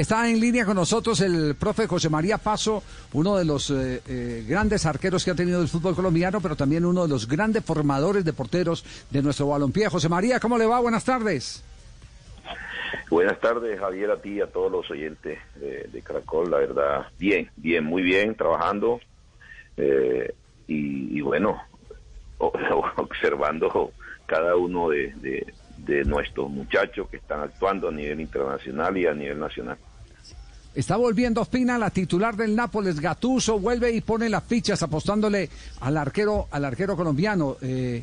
está en línea con nosotros el profe José María Paso, uno de los eh, eh, grandes arqueros que ha tenido el fútbol colombiano, pero también uno de los grandes formadores de porteros de nuestro balompié. José María, ¿cómo le va? Buenas tardes. Buenas tardes, Javier, a ti y a todos los oyentes de, Caracol. La verdad, bien, bien, muy bien, trabajando. Eh, y, bueno, observando cada uno de, de nuestros muchachos que están actuando a nivel internacional y a nivel nacional. Está volviendo Ospina, la titular del Nápoles, Gatuso, vuelve y pone las fichas apostándole al arquero, al arquero colombiano. Eh,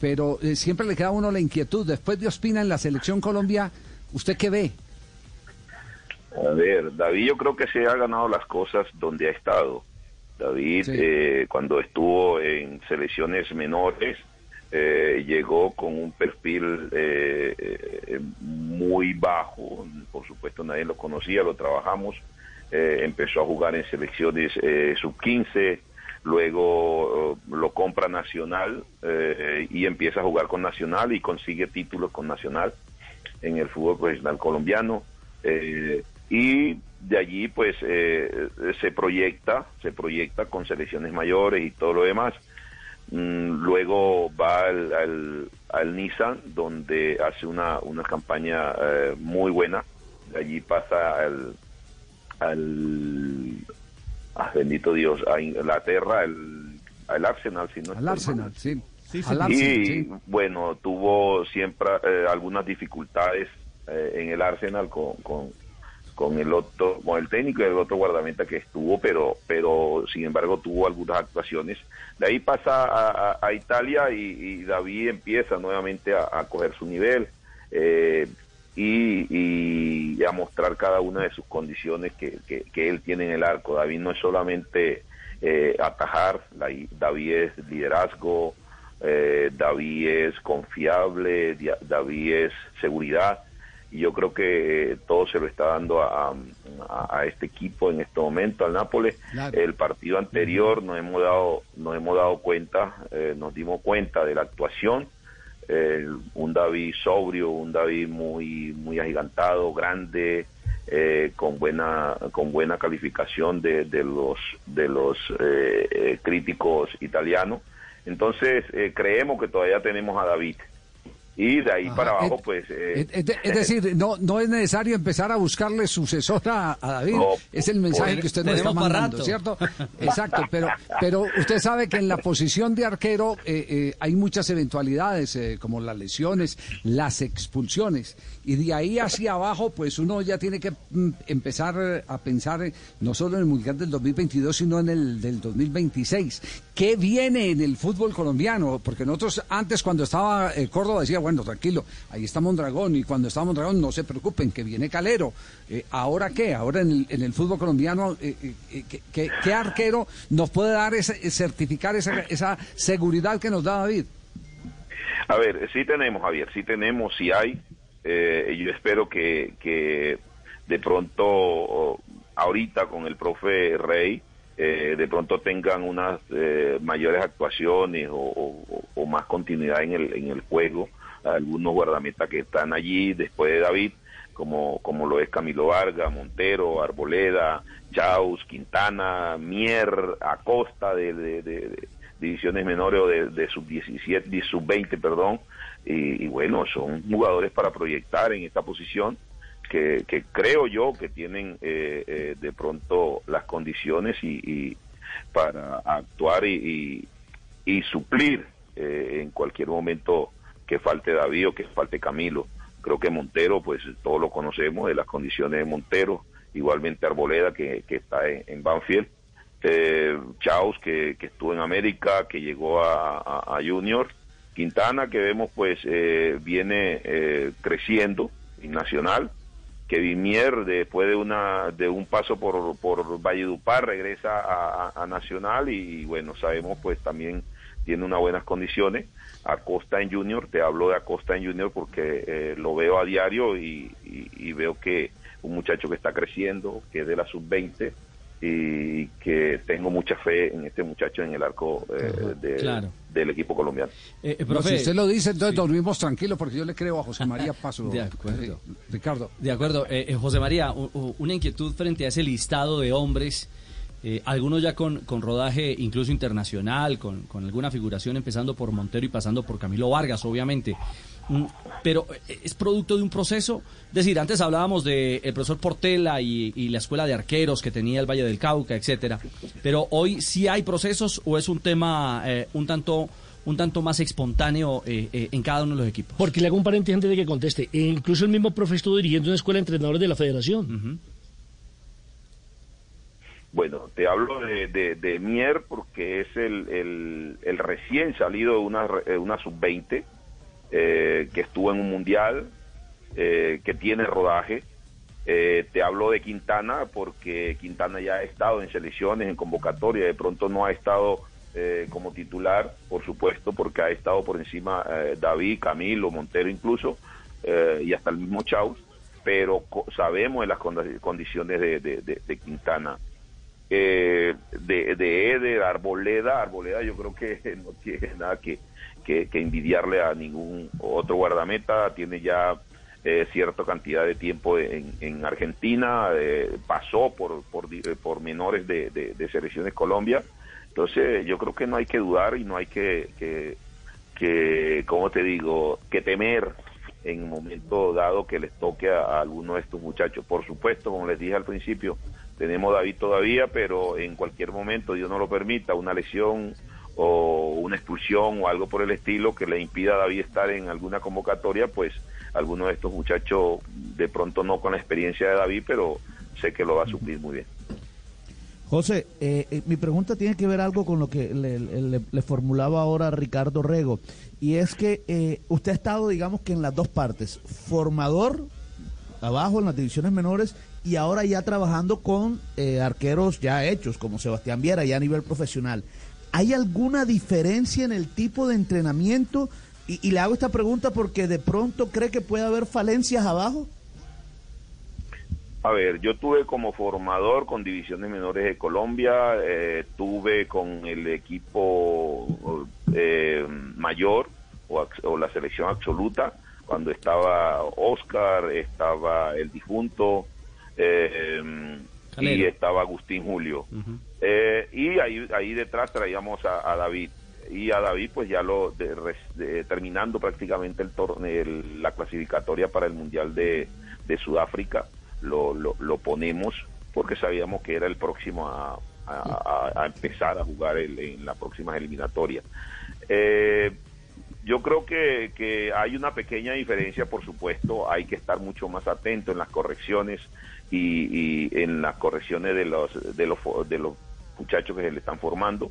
pero eh, siempre le queda a uno la inquietud. Después de Ospina en la selección Colombia, ¿usted qué ve? A ver, David yo creo que se ha ganado las cosas donde ha estado. David, eh, cuando estuvo en selecciones menores, eh, llegó con un perfil eh, eh, muy bajo, por supuesto nadie lo conocía, lo trabajamos, empezó a jugar en selecciones sub-15, luego lo compra Nacional y empieza a jugar con Nacional y consigue títulos con Nacional en el fútbol profesional colombiano. y de allí pues se proyecta, se proyecta con selecciones mayores y todo lo demás. Mm, luego va al, al, Nissan, donde hace una, una campaña eh, muy buena. Allí pasa al, al ah, bendito Dios, a Inglaterra, al, al Arsenal, si no Al Arsenal, sí. y bueno, tuvo siempre eh, algunas dificultades eh, en el Arsenal con, con, con el otro, con el técnico y el otro guardameta que estuvo, pero, pero sin embargo tuvo algunas actuaciones. De ahí pasa a, Italia y, David empieza nuevamente a, coger su nivel eh, y, a mostrar cada una de sus condiciones que, él tiene en el arco. David no es solamente eh, atajar, David es liderazgo, eh, David es confiable, David es seguridad y yo creo que todo se lo está dando a, este equipo en este momento, al Nápoles. El partido anterior nos hemos dado, nos hemos dado cuenta, eh, nos dimos cuenta de la actuación. un David sobrio, un David muy, muy agigantado, grande, eh, con buena, con buena calificación de, de los, de los eh, críticos italianos. Entonces creemos que todavía tenemos a David y de ahí para abajo, pues... Eh, es, decir, no, no es necesario empezar a buscarle sucesor a, David, es el mensaje que usted nos está mandando, ¿cierto? Exacto, pero, pero usted sabe que en la posición de arquero eh, eh, hay muchas eventualidades, como las lesiones, las expulsiones, y de ahí hacia abajo, pues uno ya tiene que mm, empezar a pensar no solo en el Mundial del 2022, sino en el del 2026. ¿Qué viene en el fútbol colombiano? Porque nosotros antes, cuando estaba Córdoba, decía, bueno, tranquilo, ahí está Mondragón, y cuando está Mondragón, no se preocupen, que viene Calero. Eh, ¿Ahora qué? Ahora en el, fútbol colombiano, eh, eh, ¿qué, arquero nos puede dar, ese, certificar esa, esa seguridad que nos da David? A ver, sí tenemos, Javier, sí tenemos, sí hay. yo espero que, que de pronto, ahorita con el profe Rey, de pronto tengan unas mayores actuaciones o, más continuidad en el, en el juego algunos guardametas que están allí después de David, como, como lo es Camilo Vargas, Montero, Arboleda, Chaus, Quintana, Mier, Acosta de, de, divisiones menores o de, sub-17, de sub-20, perdón, y, bueno, son jugadores para proyectar en esta posición que, que creo yo que tienen eh, eh, de pronto las condiciones y, para actuar y, y, suplir eh, en cualquier momento que falte David que falte Camilo. Creo que Montero, pues todos lo conocemos de las condiciones de Montero, igualmente Arboleda que, está en, Banfield, eh, Chaus que, estuvo en América, que llegó a, Junior, Quintana que vemos pues eh, viene eh, creciendo en Nacional, que Vimier después de una de un paso por, por Valledupar regresa a, Nacional y, bueno sabemos pues también tiene unas buenas condiciones Acosta en Junior, te hablo de Acosta en Junior porque eh, lo veo a diario y, veo que un muchacho que está creciendo, que es de la sub-20, y que tengo mucha fe en este muchacho en el arco eh, del equipo colombiano. Eh, eh si usted lo dice, entonces dormimos tranquilos porque yo le creo a José María Paso. de acuerdo. Eh, Ricardo. De acuerdo. José María, una inquietud frente a ese listado de hombres. Algunos ya con, con, rodaje incluso internacional, con, con alguna figuración empezando por Montero y pasando por Camilo Vargas, obviamente. Mm, pero eh, es producto de un proceso. Es decir, antes hablábamos del el profesor Portela y, la escuela de arqueros que tenía el Valle del Cauca, etcétera. Pero hoy sí hay procesos o es un tema eh, un tanto un tanto más espontáneo eh, en cada uno de los equipos. Porque le hago un paréntesis antes de que conteste. E incluso el mismo profe estuvo dirigiendo una escuela de entrenadores de la federación. Bueno, te hablo de, Mier porque es el, recién salido de una, una sub-20 eh, que estuvo en un mundial, eh, que tiene rodaje. Eh, te hablo de Quintana porque Quintana ya ha estado en selecciones, en convocatoria, de pronto no ha estado como titular, por supuesto, porque ha estado por encima David, Camilo, Montero incluso, y hasta el mismo Chaus, pero sabemos de las condiciones de, Quintana. De, de Eder, Arboleda, Arboleda yo creo que no tiene nada que, que, envidiarle a ningún otro guardameta, tiene ya eh, cierta cantidad de tiempo en, en Argentina, eh, pasó por, por, menores de, de, selecciones Colombia, entonces yo creo que no hay que dudar y no hay que, que, que ¿cómo te digo?, que temer en un momento dado que les toque a alguno de estos muchachos. Por supuesto, como les dije al principio, tenemos David todavía, pero en cualquier momento, Dios no lo permita, una lesión o una expulsión o algo por el estilo que le impida a David estar en alguna convocatoria, pues alguno de estos muchachos de pronto no con la experiencia de David, pero sé que lo va a suplir muy bien. José, eh, eh, mi pregunta tiene que ver algo con lo que le, formulaba ahora Ricardo Rego, y es que eh, usted ha estado, digamos que en las dos partes, formador abajo en las divisiones menores y ahora ya trabajando con arqueros ya hechos, como Sebastián Viera, ya a nivel profesional. ¿Hay alguna diferencia en el tipo de entrenamiento? Y, le hago esta pregunta porque de pronto cree que puede haber falencias abajo. A ver, yo tuve como formador con divisiones menores de Colombia, eh, tuve con el equipo eh, mayor o, la selección absoluta, cuando estaba Oscar, estaba el difunto eh, y estaba Agustín Julio. Eh, y ahí, ahí detrás traíamos a, David. Y a David, pues ya lo terminando prácticamente el torneo, la clasificatoria para el Mundial de, Sudáfrica, lo, lo, ponemos porque sabíamos que era el próximo a, empezar a jugar en la próxima eliminatoria. Eh, yo creo que, que, hay una pequeña diferencia, por supuesto, hay que estar mucho más atento en las correcciones y, y en las correcciones de los, de los, de los muchachos que se le están formando,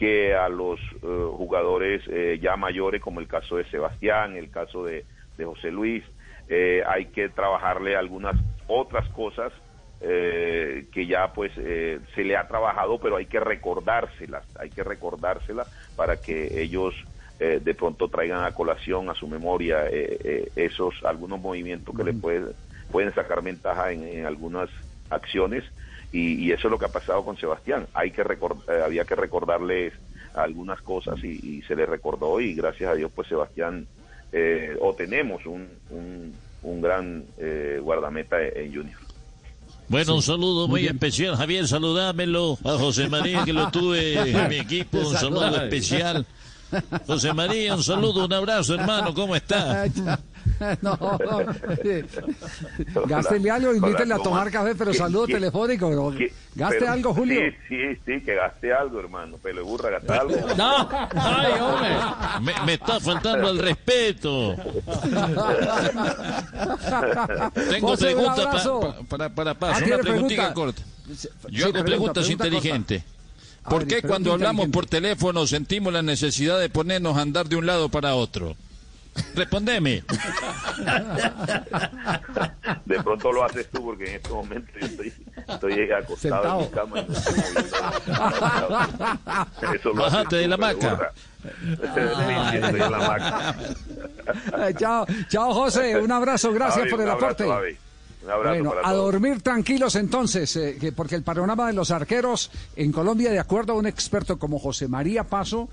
que a los eh, jugadores eh, ya mayores, como el caso de Sebastián, el caso de, José Luis, eh, hay que trabajarle algunas otras cosas que ya pues se le ha trabajado, pero hay que recordárselas, hay que recordárselas para que ellos de pronto traigan a colación a su memoria esos algunos movimientos que le pueden pueden sacar ventaja en algunas acciones y, eso es lo que ha pasado con Sebastián. Hay que eh, había que recordarles algunas cosas y, se le recordó y gracias a Dios pues Sebastián eh, o tenemos un, un, gran eh, guardameta en Junior. Bueno, un saludo muy, especial, Javier, saludámelo a José María que lo tuve en mi equipo, un saludo especial. José María, un saludo, un abrazo, hermano, ¿cómo está? no, gaste algo, invítele a tomar café, pero saludo telefónico. Gaste algo, Julio. Sí, sí, sí, que gaste algo, hermano. Pelo burra, gaste algo. No, ay, hombre. Me, está faltando el respeto. Tengo preguntas para, para, Paso, una preguntita corta. Yo hago preguntas inteligentes. ¿Por qué cuando hablamos por teléfono sentimos la necesidad de ponernos a andar de un lado para otro? Respondeme. De pronto lo haces tú porque en este momento yo estoy, estoy acostado en mi cama. Eso Bájate de la maca. chao, chao José, un abrazo, gracias por el aporte. bueno, a dormir tranquilos entonces, eh, porque el panorama de los arqueros en Colombia, de acuerdo a un experto como José María Paso,